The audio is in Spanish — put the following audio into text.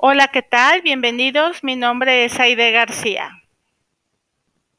Hola, ¿qué tal? Bienvenidos. Mi nombre es Aide García.